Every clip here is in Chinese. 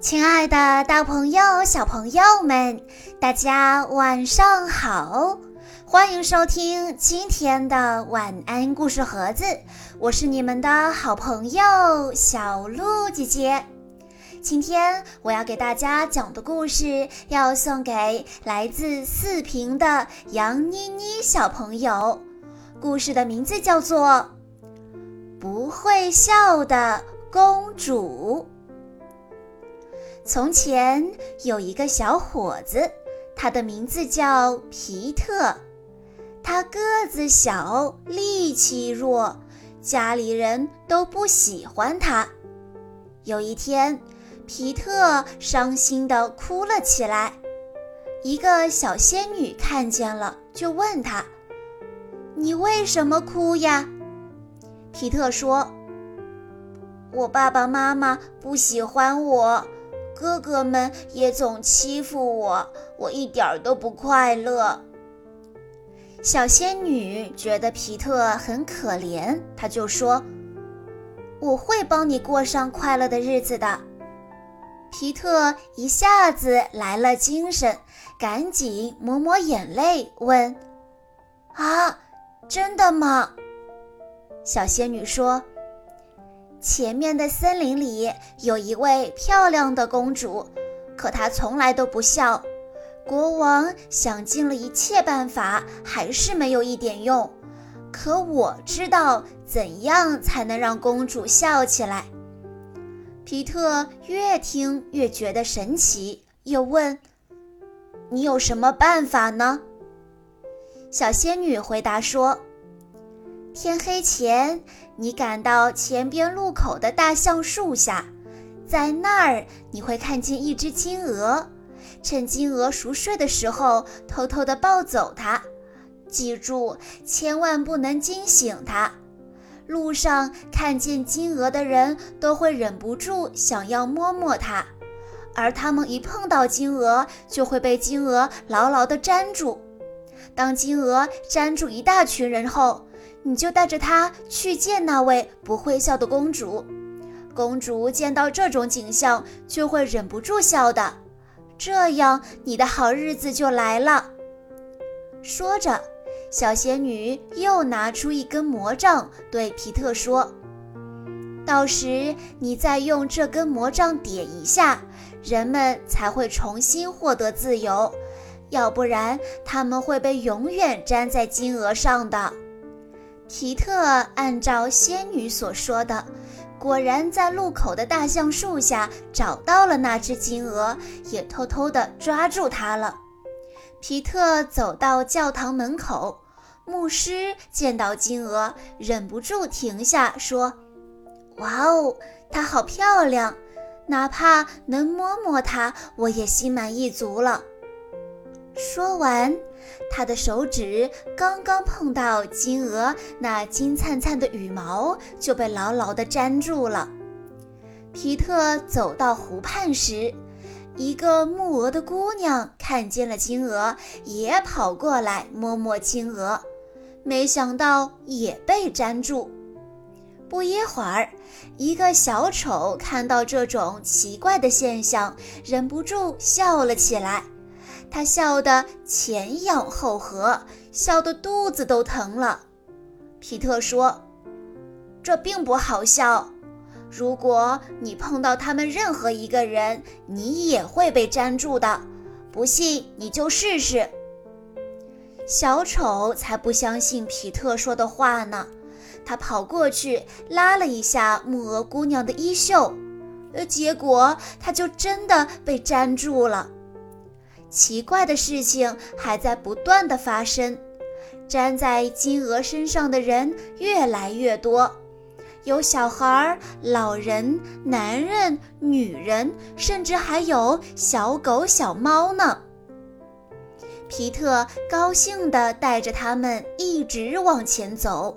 亲爱的，大朋友、小朋友们，大家晚上好！欢迎收听今天的晚安故事盒子，我是你们的好朋友小鹿姐姐。今天我要给大家讲的故事，要送给来自四平的杨妮妮小朋友。故事的名字叫做《不会笑的公主》。从前有一个小伙子，他的名字叫皮特。他个子小，力气弱，家里人都不喜欢他。有一天，皮特伤心地哭了起来。一个小仙女看见了，就问他：“你为什么哭呀？”皮特说：“我爸爸妈妈不喜欢我。”哥哥们也总欺负我，我一点儿都不快乐。小仙女觉得皮特很可怜，她就说：“我会帮你过上快乐的日子的。”皮特一下子来了精神，赶紧抹抹眼泪，问：“啊，真的吗？”小仙女说。前面的森林里有一位漂亮的公主，可她从来都不笑。国王想尽了一切办法，还是没有一点用。可我知道怎样才能让公主笑起来。皮特越听越觉得神奇，又问：“你有什么办法呢？”小仙女回答说。天黑前，你赶到前边路口的大橡树下，在那儿你会看见一只金鹅。趁金鹅熟睡的时候，偷偷地抱走它。记住，千万不能惊醒它。路上看见金鹅的人都会忍不住想要摸摸它，而他们一碰到金鹅，就会被金鹅牢牢地粘住。当金鹅粘住一大群人后，你就带着她去见那位不会笑的公主，公主见到这种景象就会忍不住笑的，这样你的好日子就来了。说着，小仙女又拿出一根魔杖，对皮特说：“到时你再用这根魔杖点一下，人们才会重新获得自由，要不然他们会被永远粘在金额上的。”皮特按照仙女所说的，果然在路口的大橡树下找到了那只金鹅，也偷偷地抓住它了。皮特走到教堂门口，牧师见到金鹅，忍不住停下说：“哇哦，它好漂亮！哪怕能摸摸它，我也心满意足了。”说完。他的手指刚刚碰到金鹅那金灿灿的羽毛，就被牢牢地粘住了。皮特走到湖畔时，一个木鹅的姑娘看见了金鹅，也跑过来摸摸金鹅，没想到也被粘住。不一会儿，一个小丑看到这种奇怪的现象，忍不住笑了起来。他笑得前仰后合，笑得肚子都疼了。皮特说：“这并不好笑。如果你碰到他们任何一个人，你也会被粘住的。不信你就试试。”小丑才不相信皮特说的话呢。他跑过去拉了一下木鹅姑娘的衣袖，呃，结果他就真的被粘住了。奇怪的事情还在不断的发生，粘在金鹅身上的人越来越多，有小孩、老人、男人、女人，甚至还有小狗、小猫呢。皮特高兴地带着他们一直往前走，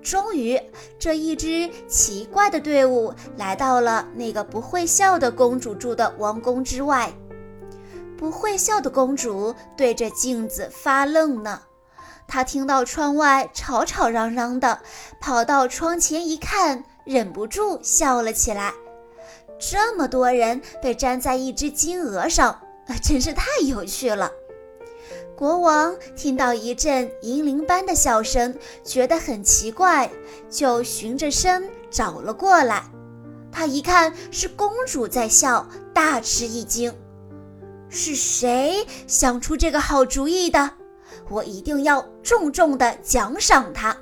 终于，这一支奇怪的队伍来到了那个不会笑的公主住的王宫之外。不会笑的公主对着镜子发愣呢。她听到窗外吵吵嚷嚷的，跑到窗前一看，忍不住笑了起来。这么多人被粘在一只金鹅上，真是太有趣了。国王听到一阵银铃般的笑声，觉得很奇怪，就循着声找了过来。他一看是公主在笑，大吃一惊。是谁想出这个好主意的？我一定要重重的奖赏他。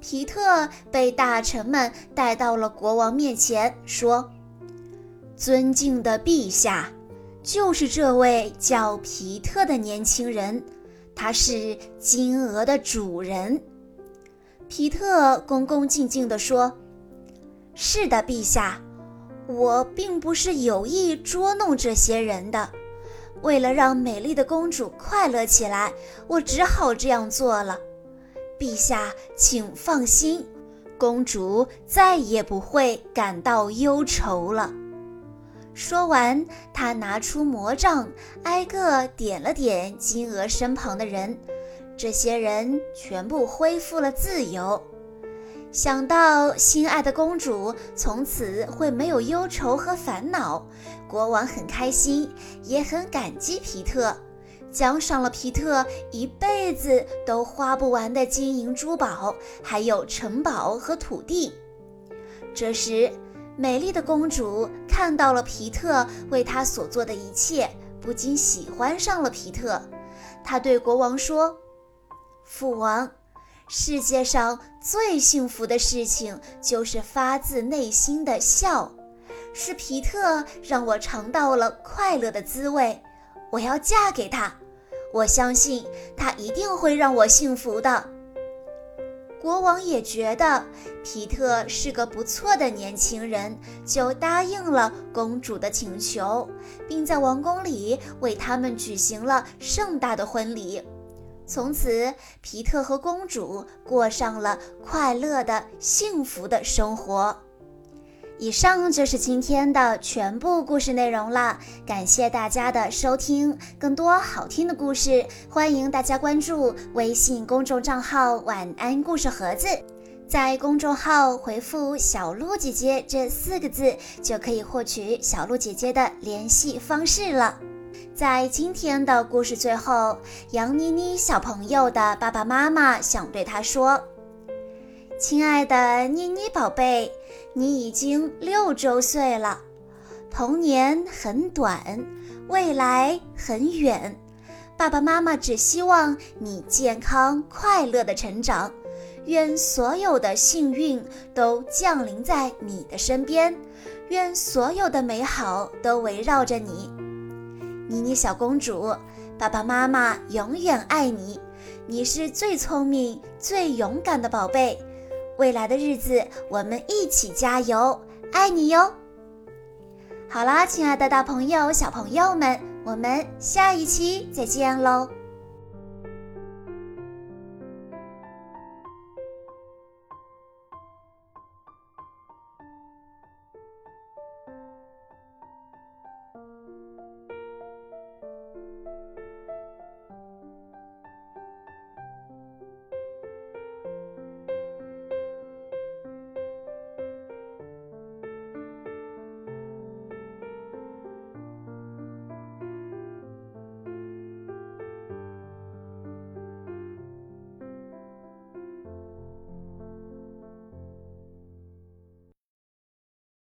皮特被大臣们带到了国王面前，说：“尊敬的陛下。”就是这位叫皮特的年轻人，他是金鹅的主人。皮特恭恭敬敬地说：“是的，陛下，我并不是有意捉弄这些人的。为了让美丽的公主快乐起来，我只好这样做了。陛下，请放心，公主再也不会感到忧愁了。”说完，他拿出魔杖，挨个点了点金鹅身旁的人，这些人全部恢复了自由。想到心爱的公主从此会没有忧愁和烦恼，国王很开心，也很感激皮特，奖赏了皮特一辈子都花不完的金银珠宝，还有城堡和土地。这时。美丽的公主看到了皮特为她所做的一切，不禁喜欢上了皮特。她对国王说：“父王，世界上最幸福的事情就是发自内心的笑，是皮特让我尝到了快乐的滋味。我要嫁给他，我相信他一定会让我幸福的。”国王也觉得皮特是个不错的年轻人，就答应了公主的请求，并在王宫里为他们举行了盛大的婚礼。从此，皮特和公主过上了快乐的、幸福的生活。以上就是今天的全部故事内容了，感谢大家的收听。更多好听的故事，欢迎大家关注微信公众账号“晚安故事盒子”。在公众号回复“小鹿姐姐”这四个字，就可以获取小鹿姐姐的联系方式了。在今天的故事最后，杨妮妮小朋友的爸爸妈妈想对她说。亲爱的妮妮宝贝，你已经六周岁了。童年很短，未来很远。爸爸妈妈只希望你健康快乐的成长，愿所有的幸运都降临在你的身边，愿所有的美好都围绕着你。妮妮小公主，爸爸妈妈永远爱你。你是最聪明、最勇敢的宝贝。未来的日子，我们一起加油，爱你哟！好啦，亲爱的大朋友、小朋友们，我们下一期再见喽！